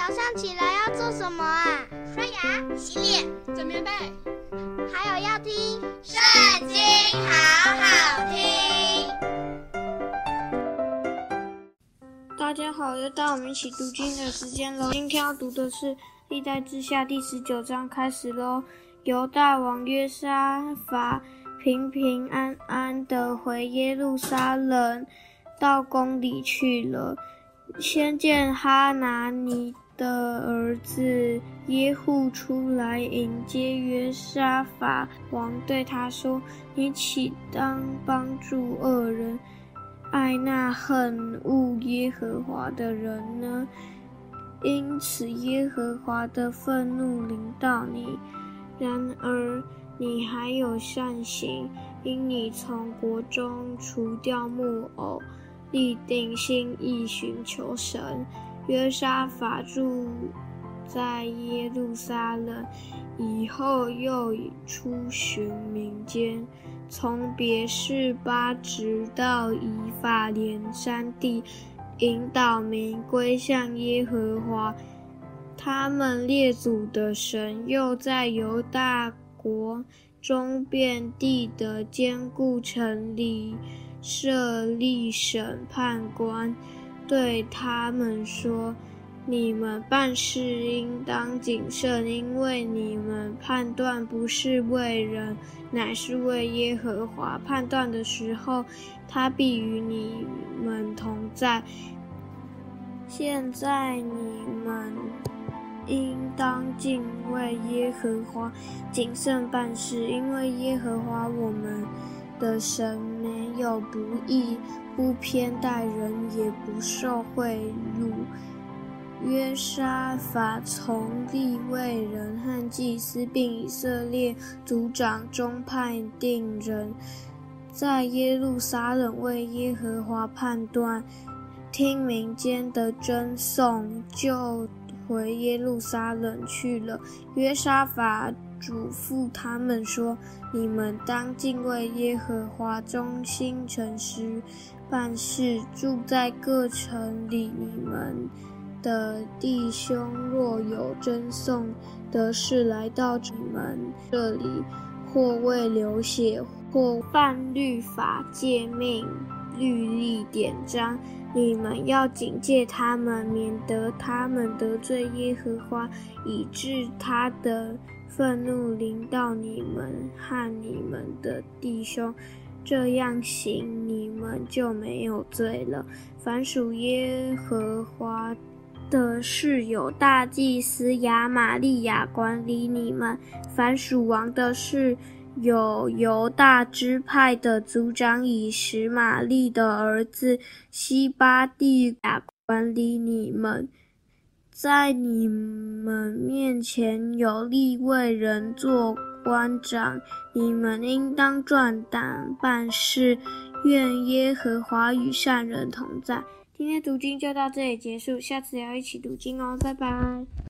早上起来要做什么啊？刷牙、洗脸、整棉被，还有要听《圣经》，好好听。大家好，又到我们一起读经的时间了。今天要读的是《历代志下》第十九章，开始喽。犹大王约沙法平平安安地回耶路撒冷，到宫里去了。先见哈拿尼的儿子耶户出来迎接约沙法王，对他说：“你岂当帮助恶人，爱那恨恶耶和华的人呢？因此耶和华的愤怒临到你。然而你还有善行，因你从国中除掉木偶。”立定心意寻求神，约沙法住在耶路撒冷，以后又出巡民间，从别是巴直到以法莲山地，引导民归向耶和华他们列祖的神，又在犹大国中遍地的坚固城里。设立审判官，对他们说：“你们办事应当谨慎，因为你们判断不是为人，乃是为耶和华。判断的时候，他必与你们同在。现在你们应当敬畏耶和华，谨慎办事，因为耶和华我们。”的神没有不义，不偏待人，也不受贿赂。约沙法从立位人和祭司，并以色列族长中判定人，在耶路撒冷为耶和华判断，听民间的争讼，就回耶路撒冷去了。约沙法。嘱咐他们说：“你们当敬畏耶和华，忠心诚实办事。住在各城里，你们的弟兄若有争讼的事来到你们这里，或为流血，或犯律法诫命、律例典章，你们要警戒他们，免得他们得罪耶和华，以致他的。”愤怒临到你们和你们的弟兄，这样行，你们就没有罪了。凡属耶和华的事，有大祭司亚玛利亚管理你们；凡属王的事，有犹大支派的族长以实玛利的儿子西巴第亚管理你们。在你们面前有利未人做官长，你们应当壮胆办事。愿耶和华与善人同在。今天读经就到这里结束，下次要一起读经哦，拜拜。